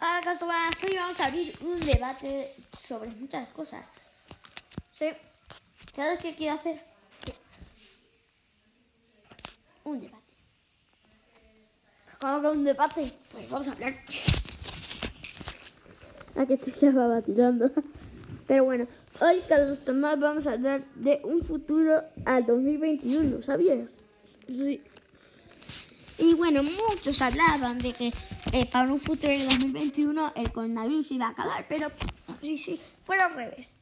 Ahora, hoy vamos a abrir un debate sobre muchas cosas. Sí. ¿Sabes qué quiero hacer? Un debate. ¿Cómo que un debate? Pues vamos a hablar. A que te estaba vacilando. Pero bueno, hoy, Carlos Tomás, vamos a hablar de un futuro al 2021, ¿sabías? Sí. Y bueno, muchos hablaban de que eh, para un futuro del 2021 el coronavirus iba a acabar, pero sí, sí, fue al revés.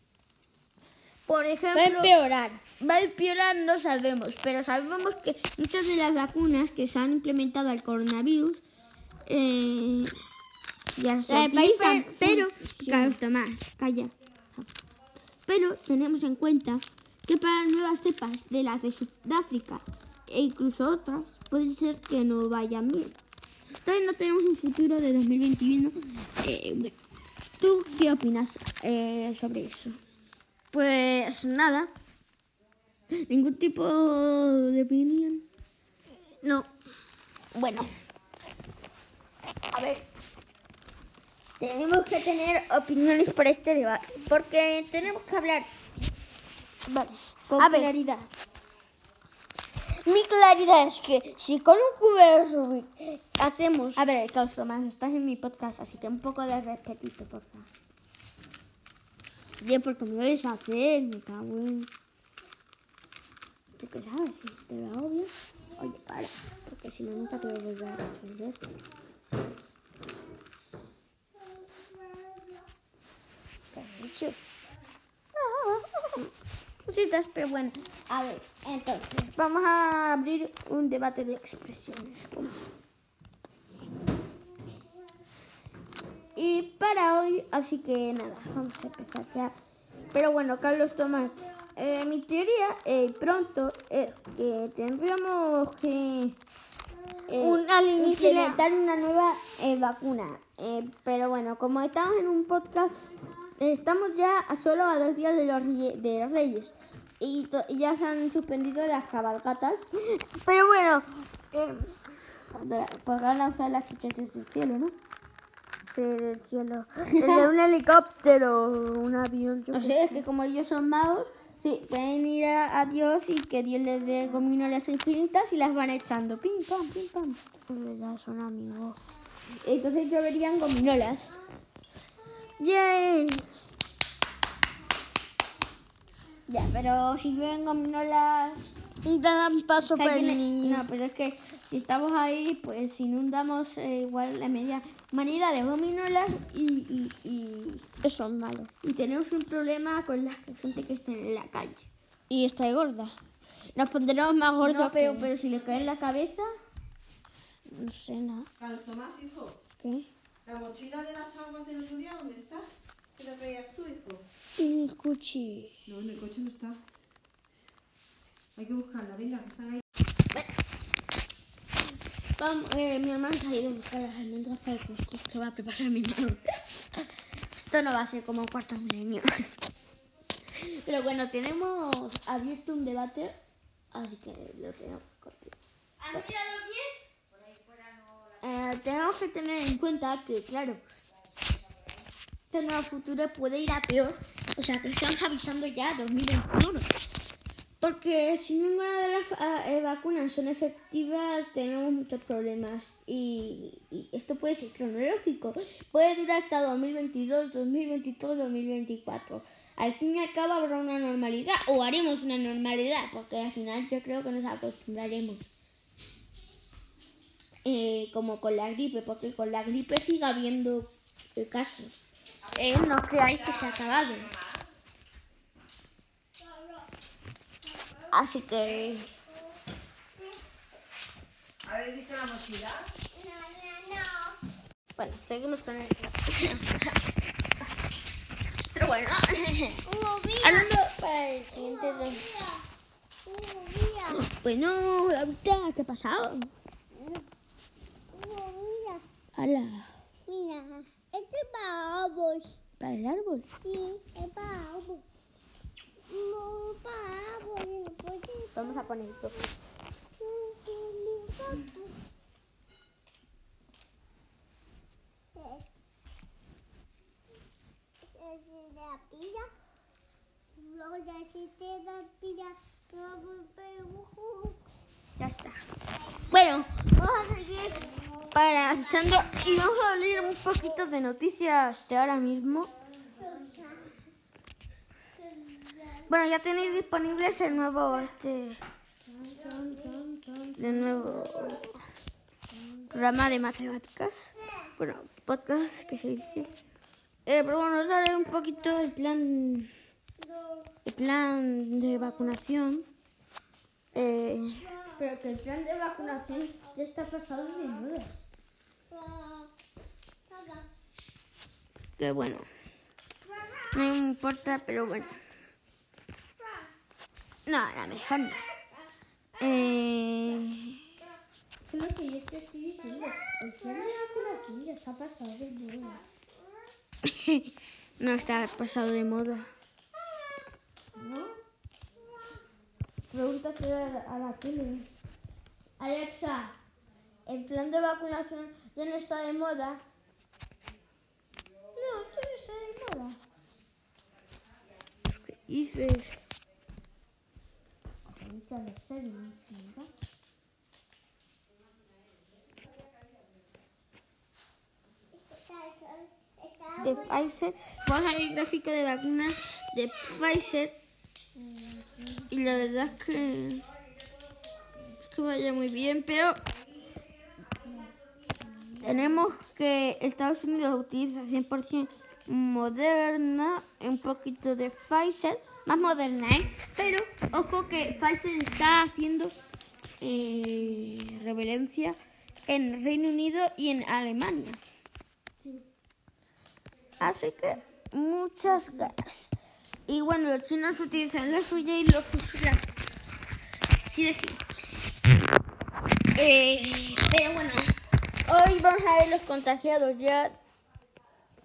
Por ejemplo, Va a empeorar. va a empeorar, no sabemos, pero sabemos que muchas de las vacunas que se han implementado al coronavirus eh, ya se utilizan, pero. Carlos Tomás, calla. Pero tenemos en cuenta que para nuevas cepas de las de Sudáfrica e incluso otras, puede ser que no vayan bien. Entonces no tenemos un futuro de 2021. Eh, bueno, ¿Tú qué opinas eh, sobre eso? Pues nada. Ningún tipo de opinión. No. Bueno. A ver. Tenemos que tener opiniones para este debate. Porque tenemos que hablar. Vale. Con A ver. Mi claridad es que si con un cubo de Rubik hacemos... A ver, Caos Tomás, estás en mi podcast, así que un poco de respetito, por favor. Bien, porque me lo vais a hacer, me cago en... ¿Tú qué sabes? Te lo hago bien. Oye, para, porque si no nunca te voy a volver a responder. ¿Qué has dicho? Cositas, pero bueno. A ver, entonces, vamos a abrir un debate de expresiones. Y para hoy, así que nada, vamos a empezar ya. Pero bueno, Carlos Tomás, eh, mi teoría eh, pronto es que tendríamos que eh, Un alienígena. implementar una nueva eh, vacuna. Eh, pero bueno, como estamos en un podcast, estamos ya a solo a dos días de los de los Reyes. Y, ya se han suspendido las cabalgatas. Pero bueno, eh, podrán lanzar las chuchas desde el cielo, ¿no? Desde el cielo. Desde un helicóptero, un avión. O sea, es que como ellos son magos, sí, pueden ir a, a Dios y que Dios les dé gominolas infinitas y las van echando. Pim, pam, pim, pam. Es verdad, son amigos. Entonces lloverían gominolas. Bien. Ya, pero si llueven gominolas... Dan paso para el niño. No, pero es que si estamos ahí, pues inundamos eh, igual la media manera de gominolas y, y, y, Eso es malo. y tenemos un problema con la gente que está en la calle. Y está gorda. Nos pondremos más gordos. No, pero, que- pero si le cae en la cabeza... No sé nada. Carlos Tomás, hijo, ¿Qué? ¿La mochila de las aguas del otro día dónde está? ¿Qué la traías tú, hijo? El coche. No, en el coche no está. Hay que buscarla, venga, que están ahí. Vamos, eh, mi hermano se ha ido a buscar las almendras para el couscous que va a preparar mi hermano. Esto no va a ser como cuarto milenio. Pero bueno, tenemos abierto un debate, así que lo tenemos que. ¿Has mirado bien? Eh, tenemos que tener en cuenta que, claro, este nuevo futuro puede ir a peor. O sea, que estamos avisando ya 2021. Porque si ninguna de las ah, eh, vacunas son efectivas, tenemos muchos problemas. Y, y esto puede ser cronológico. Puede durar hasta 2022, 2023, 2024. Al fin y al cabo habrá una normalidad. O haremos una normalidad. Porque al final yo creo que nos acostumbraremos eh, como con la gripe, porque con la gripe sigue habiendo eh, casos. Eh, no creáis que se ha acabado. Así que ¿Habéis visto la mochila? bueno, seguimos con el Pero bueno, hablando para el siguiente Bueno, la mitad, ¿qué ha pasado? Ala, Mira, este es para árbol. para el árbol. Sí, es para árbol. No, para árbol. Vamos a poner esto. ser. la pilla. Luego ya si te la pilla, luego vemos. Ya está. Bueno, vamos a seguir y vamos a leer un poquito de noticias de ahora mismo. Bueno, ya tenéis disponibles el nuevo este el nuevo programa de matemáticas. Bueno, podcast que se dice. Eh, pero bueno, os haré un poquito el plan el plan de vacunación. Eh, pero que el plan de vacunación ya está pasado de moda. Que bueno, no me importa, pero bueno. No, a lo mejor no. Eh, es lo que yo te estoy diciendo. El plan de vacunación ya está pasado de moda. no está pasado de moda. ¿No? Pregúntate a la, a la tele. Alexa, ¿el plan de vacunación ya no está de moda? No, ya no está de moda. ¿Qué dices? Ahorita no de Pfizer. Vamos a ver el gráfico de vacunas de Pfizer. Y la verdad es que, es que vaya muy bien, pero tenemos que Estados Unidos utiliza 100% Moderna, un poquito de Pfizer, más Moderna, ¿eh? Pero ojo que Pfizer está haciendo eh, reverencia en Reino Unido y en Alemania. Así que muchas ganas. Y bueno, los chinos utilizan la suya y los rusos Así decimos. Eh, pero bueno, hoy vamos a ver los contagiados ya.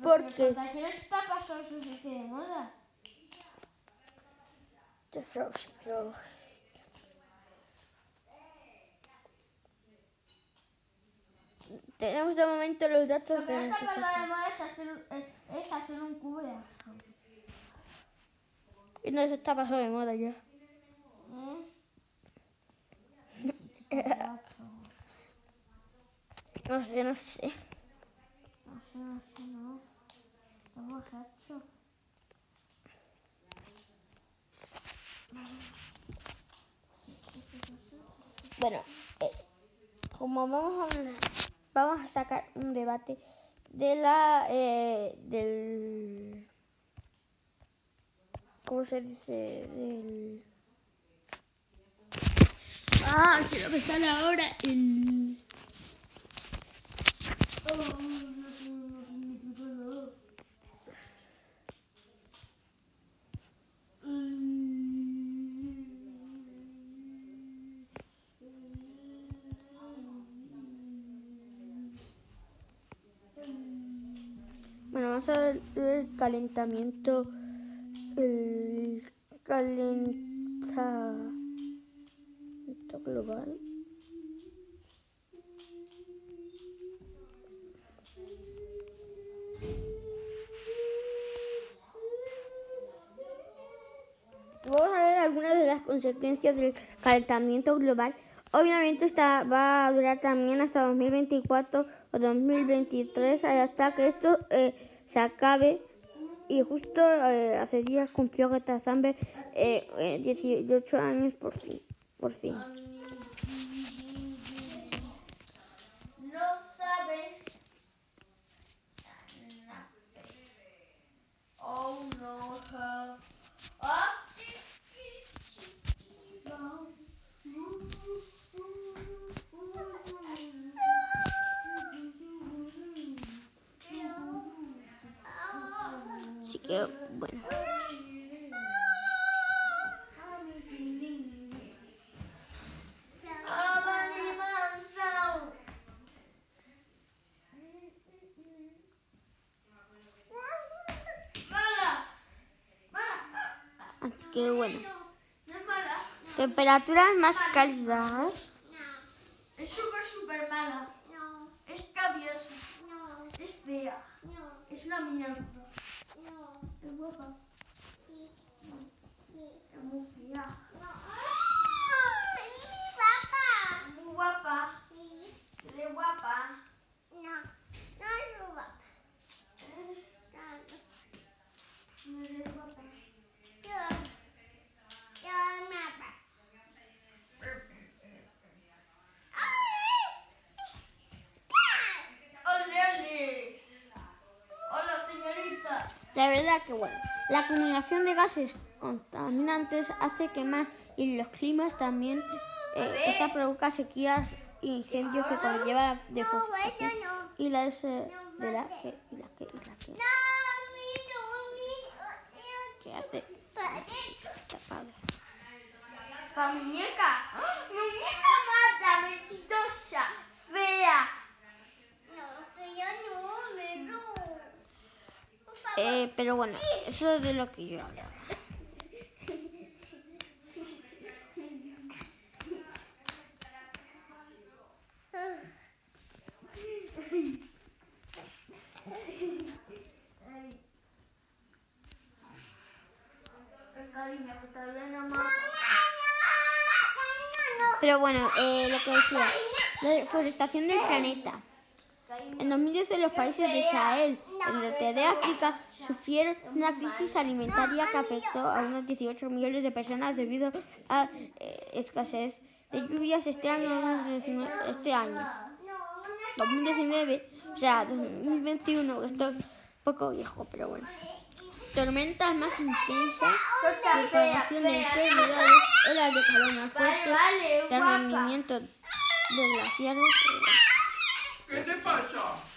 Porque. Los contagiados está pasando su de moda. Sí, pero. Tenemos de momento los datos Lo que de pasando de moda es hacer, es, es hacer un cubo de ajo. Y no se está pasando de moda ya. ¿Eh? No sé, no sé. No sé, no sé, no. Está borracho. Bueno, eh, como vamos a hablar- vamos a sacar un debate de la eh, del ¿cómo se dice? del ah quiero que sale ahora el Bueno, vamos a ver el calentamiento. Consecuencias del calentamiento global. Obviamente esta va a durar también hasta 2024 o 2023 hasta que esto eh, se acabe. Y justo eh, hace días cumplió Greta Thunberg eh, eh, 18 años por fin. Por fin. No sabe. Oh no, her. Ah, Así que bueno. Así que bueno. Temperaturas más cálidas. Es súper, súper mala. Es cabiosa. Es fea. Es una mierda. No. Es guapa. Sí. Sí. Es muy fea. No. Mi papá. Muy guapa. Sí. Se ve guapa. No. No es guapa. No, no. No es guapa. Yo. Yo me apa. ¡Ole, ole! ¡Hola, señorita! La verdad que bueno, la acumulación de gases contaminantes hace quemar y los climas también eh, esta provoca sequías e incendios que conlleva la deforestación y la des- de la que y la que y la que, hace. ¡Pa muñeca! ¡Ah! ¡Muñeca mata, mentirosa, fea! No, que yo no, miro. Por favor. Eh, pero bueno, eso es de lo que yo hablaba. Pero bueno, eh, lo que decía, la deforestación del planeta. En 2010 los países de Sahel, el norte de África, sufrieron una crisis alimentaria que afectó a unos 18 millones de personas debido a eh, escasez de lluvias este año. Este año. 2019, o sea, 2021, esto es poco viejo, pero bueno. Tormentas más intensas, propagación de enfermedades, olas de calor más fuertes, derretimiento de glaciares. ¿Qué te pasa?